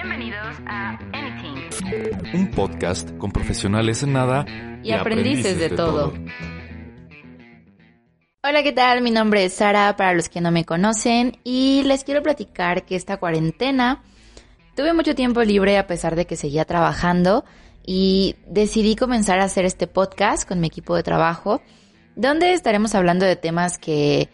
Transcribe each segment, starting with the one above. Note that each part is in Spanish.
Bienvenidos a Anything. Un podcast con profesionales en nada y, aprendices, de, todo. Hola, ¿qué tal? Mi nombre es Sara, para los que no me conocen, y les quiero platicar que esta cuarentena tuve mucho tiempo libre a pesar de que seguía trabajando y decidí comenzar a hacer este podcast con mi equipo de trabajo, donde estaremos hablando de temas que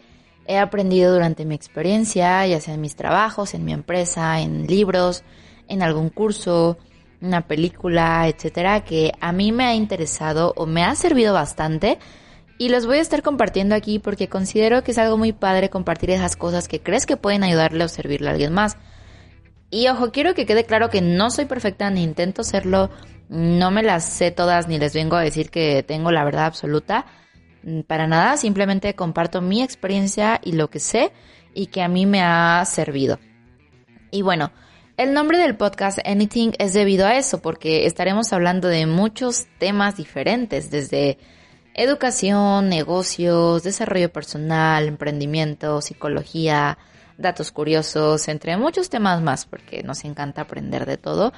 he aprendido durante mi experiencia, ya sea en mis trabajos, en mi empresa, en libros, en algún curso, una película, etcétera, que a mí me ha interesado o me ha servido bastante y los voy a estar compartiendo aquí porque considero que es algo muy padre compartir esas cosas que crees que pueden ayudarle o servirle a alguien más. Y ojo, quiero que quede claro que no soy perfecta ni intento serlo, no me las sé todas ni les vengo a decir que tengo la verdad absoluta Mm, para nada, simplemente comparto mi experiencia y lo que sé y que a mí me ha servido. Y bueno, el nombre del podcast Anything es debido a eso, porque estaremos hablando de muchos temas diferentes, desde educación, negocios, desarrollo personal, emprendimiento, psicología, datos curiosos, entre muchos temas más, porque nos encanta aprender de todo.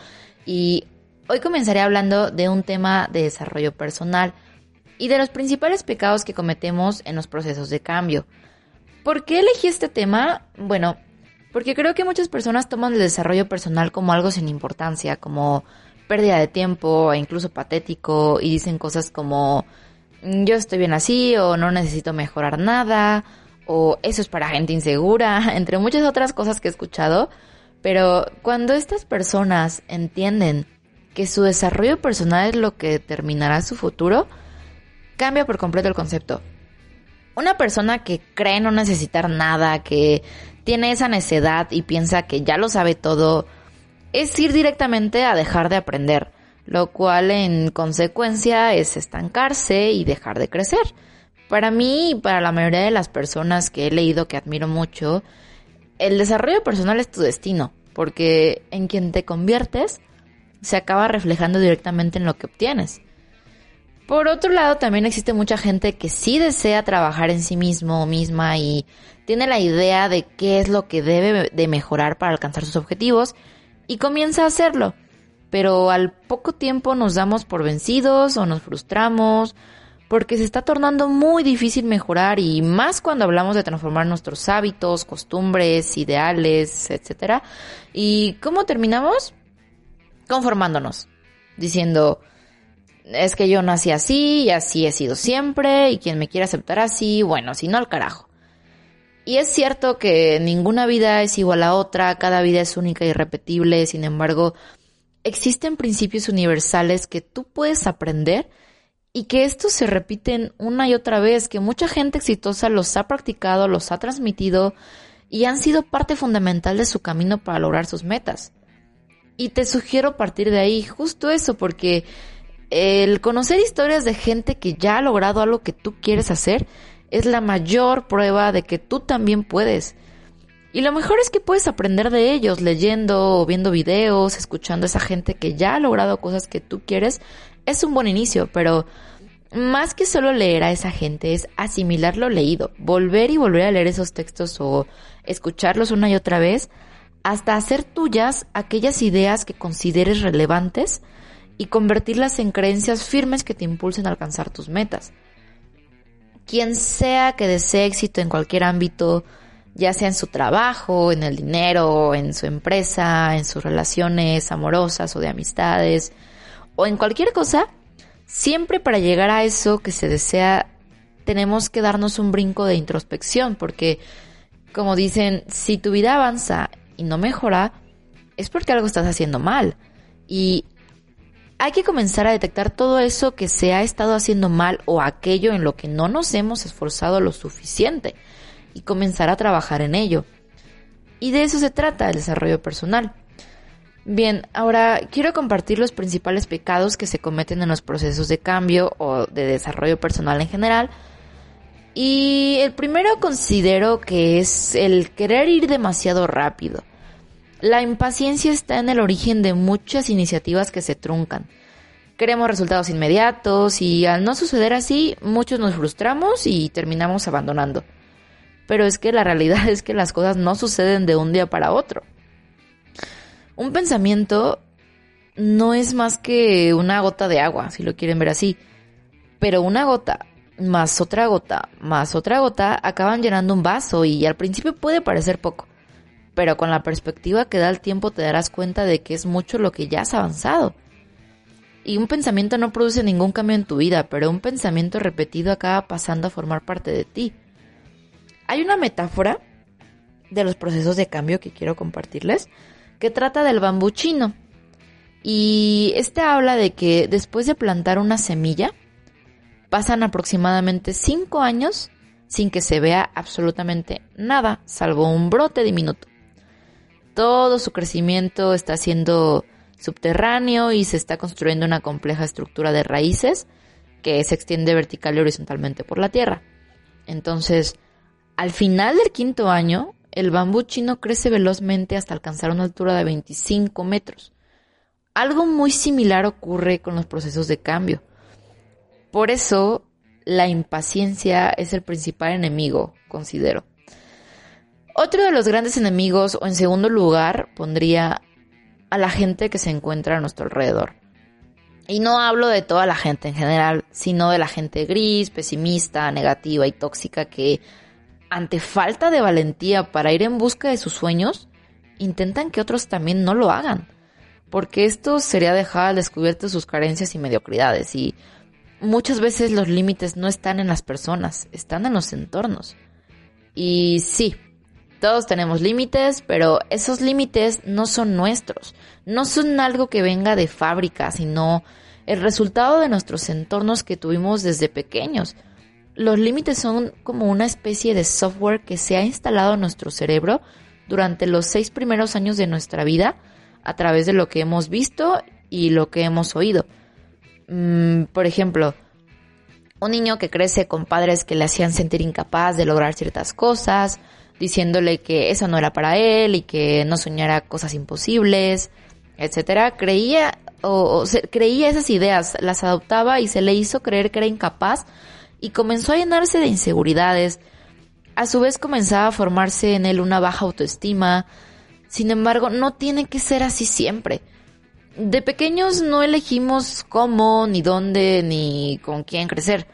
Y hoy comenzaré hablando de un tema de desarrollo personal y de los principales pecados que cometemos en los procesos de cambio. ¿Por qué elegí este tema? Bueno, porque creo que muchas personas toman el desarrollo personal como algo sin importancia, como pérdida de tiempo e incluso patético y dicen cosas como mm, yo estoy bien así o no necesito mejorar nada o eso es para gente insegura, entre muchas otras cosas que he escuchado, pero cuando estas personas entienden que su desarrollo personal es lo que determinará su futuro, cambia por completo el concepto. Una persona que cree no necesitar nada, que tiene esa necedad y piensa que ya lo sabe todo, es ir directamente a dejar de aprender, lo cual en consecuencia es estancarse y dejar de crecer. Para mí y para la mayoría de las personas que he leído que admiro mucho, el desarrollo personal es tu destino, porque en quien te conviertes se acaba reflejando directamente en lo que obtienes. Por otro lado, también existe mucha gente que sí desea trabajar en sí mismo o misma y tiene la idea de qué es lo que debe de mejorar para alcanzar sus objetivos y comienza a hacerlo. Pero al poco tiempo nos damos por vencidos o nos frustramos porque se está tornando muy difícil mejorar y más cuando hablamos de transformar nuestros hábitos, costumbres, ideales, etc. ¿Y cómo terminamos? Conformándonos, diciendo, es que yo nací así y así he sido siempre y quien me quiere aceptar así, bueno, si no al carajo. Y es cierto que ninguna vida es igual a otra, cada vida es única y irrepetible, sin embargo, existen principios universales que tú puedes aprender y que estos se repiten una y otra vez, que mucha gente exitosa los ha practicado, los ha transmitido y han sido parte fundamental de su camino para lograr sus metas. Y te sugiero partir de ahí justo eso, porque el conocer historias de gente que ya ha logrado algo que tú quieres hacer es la mayor prueba de que tú también puedes. Y lo mejor es que puedes aprender de ellos leyendo o viendo videos, escuchando a esa gente que ya ha logrado cosas que tú quieres. Es un buen inicio, pero más que solo leer a esa gente es asimilar lo leído, volver y volver a leer esos textos o escucharlos una y otra vez hasta hacer tuyas aquellas ideas que consideres relevantes y convertirlas en creencias firmes que te impulsen a alcanzar tus metas. Quien sea que desee éxito en cualquier ámbito, ya sea en su trabajo, en el dinero, en su empresa, en sus relaciones amorosas o de amistades, o en cualquier cosa, siempre para llegar a eso que se desea tenemos que darnos un brinco de introspección, porque como dicen, si tu vida avanza y no mejora, es porque algo estás haciendo mal. Y hay que comenzar a detectar todo eso que se ha estado haciendo mal o aquello en lo que no nos hemos esforzado lo suficiente y comenzar a trabajar en ello. Y de eso se trata el desarrollo personal. Bien, ahora quiero compartir los principales pecados que se cometen en los procesos de cambio o de desarrollo personal en general. Y el primero considero que es el querer ir demasiado rápido. La impaciencia está en el origen de muchas iniciativas que se truncan. Queremos resultados inmediatos y al no suceder así, muchos nos frustramos y terminamos abandonando. Pero es que la realidad es que las cosas no suceden de un día para otro. Un pensamiento no es más que una gota de agua, si lo quieren ver así. Pero una gota más otra gota más otra gota acaban llenando un vaso y al principio puede parecer poco. Pero con la perspectiva que da el tiempo te darás cuenta de que es mucho lo que ya has avanzado. Y un pensamiento no produce ningún cambio en tu vida, pero un pensamiento repetido acaba pasando a formar parte de ti. Hay una metáfora de los procesos de cambio que quiero compartirles que trata del bambú chino. Y este habla de que después de plantar una semilla, pasan aproximadamente 5 años sin que se vea absolutamente nada, salvo un brote diminuto. Todo su crecimiento está siendo subterráneo y se está construyendo una compleja estructura de raíces que se extiende vertical y horizontalmente por la tierra. Entonces, al final del quinto año, el bambú chino crece velozmente hasta alcanzar una altura de 25 metros. Algo muy similar ocurre con los procesos de cambio. Por eso, la impaciencia es el principal enemigo, considero. Otro de los grandes enemigos, o en segundo lugar, pondría a la gente que se encuentra a nuestro alrededor. Y no hablo de toda la gente en general, sino de la gente gris, pesimista, negativa y tóxica que, ante falta de valentía para ir en busca de sus sueños, intentan que otros también no lo hagan. Porque esto sería dejar al descubierto sus carencias y mediocridades. Y muchas veces los límites no están en las personas, están en los entornos. Y sí, todos tenemos límites, pero esos límites no son nuestros, no son algo que venga de fábrica, sino el resultado de nuestros entornos que tuvimos desde pequeños. Los límites son como una especie de software que se ha instalado en nuestro cerebro durante los seis primeros años de nuestra vida a través de lo que hemos visto y lo que hemos oído. Mm, por ejemplo, un niño que crece con padres que le hacían sentir incapaz de lograr ciertas cosas, diciéndole que eso no era para él y que no soñara cosas imposibles, etcétera, creía o, creía esas ideas, las adoptaba y se le hizo creer que era incapaz y comenzó a llenarse de inseguridades. A su vez comenzaba a formarse en él una baja autoestima. Sin embargo, no tiene que ser así siempre de pequeños no elegimos cómo, ni dónde, ni con quién crecer.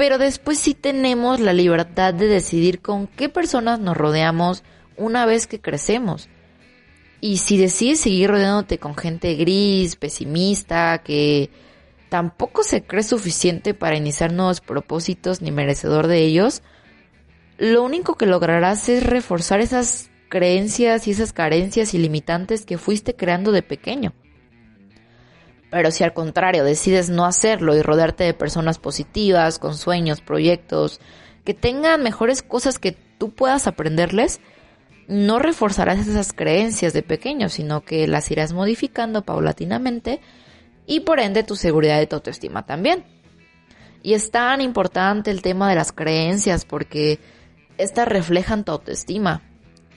Pero después sí tenemos la libertad de decidir con qué personas nos rodeamos una vez que crecemos. Y si decides seguir rodeándote con gente gris, pesimista, que tampoco se cree suficiente para iniciar nuevos propósitos ni merecedor de ellos, lo único que lograrás es reforzar esas creencias y esas carencias ilimitantes que fuiste creando de pequeño. Pero si al contrario decides no hacerlo y rodearte de personas positivas, con sueños, proyectos, que tengan mejores cosas que tú puedas aprenderles, no reforzarás esas creencias de pequeño, sino que las irás modificando paulatinamente y por ende tu seguridad y tu autoestima también. Y es tan importante el tema de las creencias porque estas reflejan tu autoestima.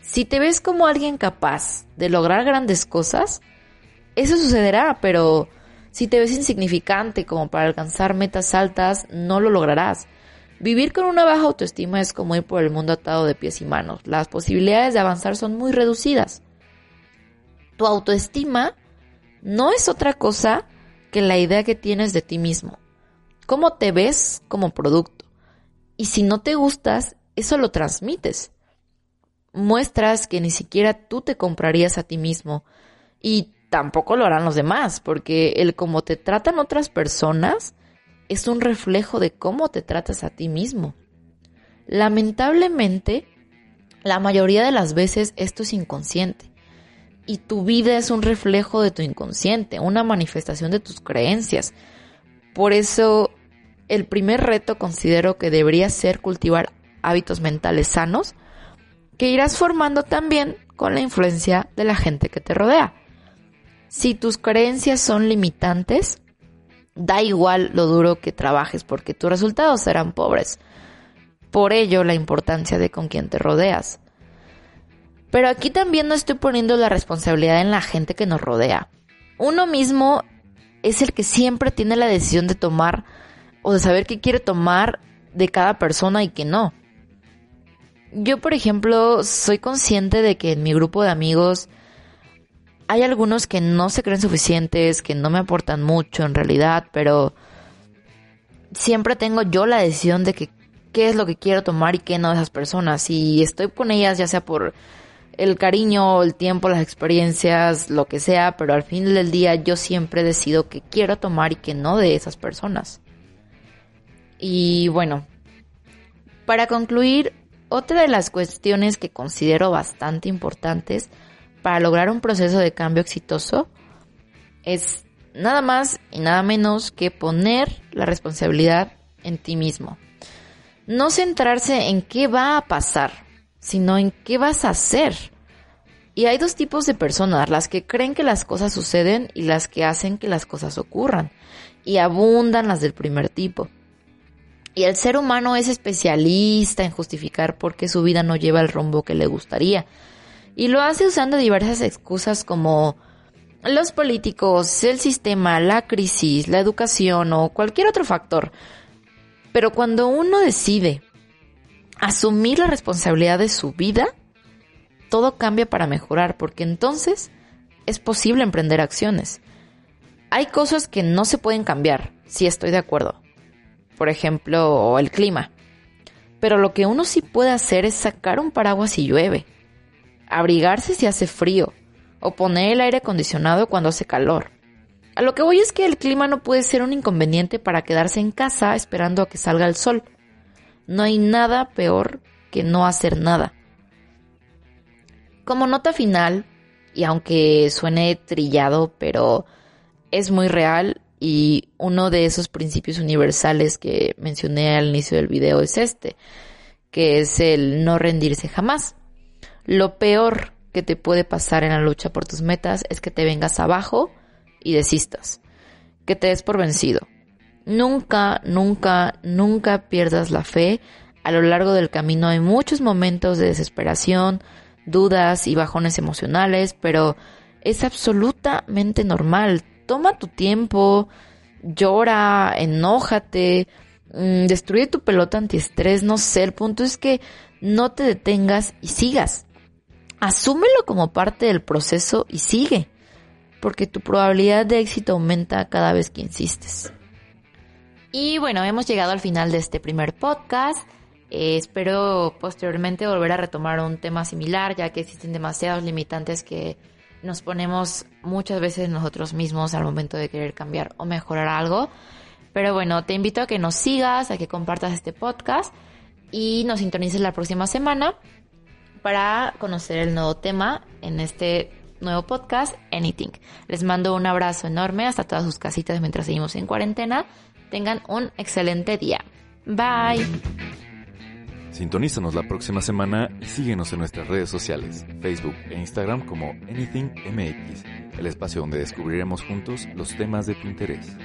Si te ves como alguien capaz de lograr grandes cosas, eso sucederá, pero si te ves insignificante como para alcanzar metas altas, no lo lograrás. Vivir con una baja autoestima es como ir por el mundo atado de pies y manos. Las posibilidades de avanzar son muy reducidas. Tu autoestima no es otra cosa que la idea que tienes de ti mismo. Cómo te ves como producto. Y si no te gustas, eso lo transmites. Muestras que ni siquiera tú te comprarías a ti mismo. Y tampoco lo harán los demás, porque el cómo te tratan otras personas es un reflejo de cómo te tratas a ti mismo. Lamentablemente, la mayoría de las veces esto es inconsciente y tu vida es un reflejo de tu inconsciente, una manifestación de tus creencias. Por eso, el primer reto considero que debería ser cultivar hábitos mentales sanos que irás formando también con la influencia de la gente que te rodea. Si tus creencias son limitantes, da igual lo duro que trabajes porque tus resultados serán pobres. Por ello la importancia de con quién te rodeas. Pero aquí también no estoy poniendo la responsabilidad en la gente que nos rodea. Uno mismo es el que siempre tiene la decisión de tomar o de saber qué quiere tomar de cada persona y qué no. Yo, por ejemplo, soy consciente de que en mi grupo de amigos hay algunos que no se creen suficientes, que no me aportan mucho en realidad, pero siempre tengo yo la decisión de que qué es lo que quiero tomar y qué no de esas personas. Y estoy con ellas ya sea por el cariño, el tiempo, las experiencias, lo que sea, pero al fin del día yo siempre decido que quiero tomar y que no de esas personas. Y bueno, para concluir, otra de las cuestiones que considero bastante importantes para lograr un proceso de cambio exitoso es nada más y nada menos que poner la responsabilidad en ti mismo. No centrarse en qué va a pasar, sino en qué vas a hacer. Y hay dos tipos de personas, las que creen que las cosas suceden y las que hacen que las cosas ocurran. Y abundan las del primer tipo. Y el ser humano es especialista en justificar por qué su vida no lleva el rumbo que le gustaría. Y lo hace usando diversas excusas como los políticos, el sistema, la crisis, la educación o cualquier otro factor. Pero cuando uno decide asumir la responsabilidad de su vida, todo cambia para mejorar, porque entonces es posible emprender acciones. Hay cosas que no se pueden cambiar, si estoy de acuerdo. Por ejemplo, el clima. Pero lo que uno sí puede hacer es sacar un paraguas si llueve, abrigarse si hace frío, o poner el aire acondicionado cuando hace calor. A lo que voy es que el clima no puede ser un inconveniente para quedarse en casa esperando a que salga el sol. No hay nada peor que no hacer nada. Como nota final, y aunque suene trillado, pero es muy real y uno de esos principios universales que mencioné al inicio del video es este, que es el no rendirse jamás. Lo peor que te puede pasar en la lucha por tus metas es que te vengas abajo y desistas, que te des por vencido. Nunca, nunca, nunca pierdas la fe. A lo largo del camino hay muchos momentos de desesperación, dudas y bajones emocionales, pero es absolutamente normal. Toma tu tiempo, llora, enójate, mm, destruye tu pelota antiestrés, no sé, el punto es que no te detengas y sigas asúmelo como parte del proceso y sigue, porque tu probabilidad de éxito aumenta cada vez que insistes. Y bueno, hemos llegado al final de este primer podcast. Eh, espero posteriormente volver a retomar un tema similar, ya que existen demasiados limitantes que nos ponemos muchas veces nosotros mismos al momento de querer cambiar o mejorar algo. Pero bueno, te invito a que nos sigas, a que compartas este podcast y nos sintonices la próxima semana para conocer el nuevo tema en este nuevo podcast, Anything. Les mando un abrazo enorme hasta todas sus casitas mientras seguimos en cuarentena. Tengan un excelente día. Bye. Sintonízanos la próxima semana y síguenos en nuestras redes sociales, Facebook e Instagram como AnythingMX, el espacio donde descubriremos juntos los temas de tu interés.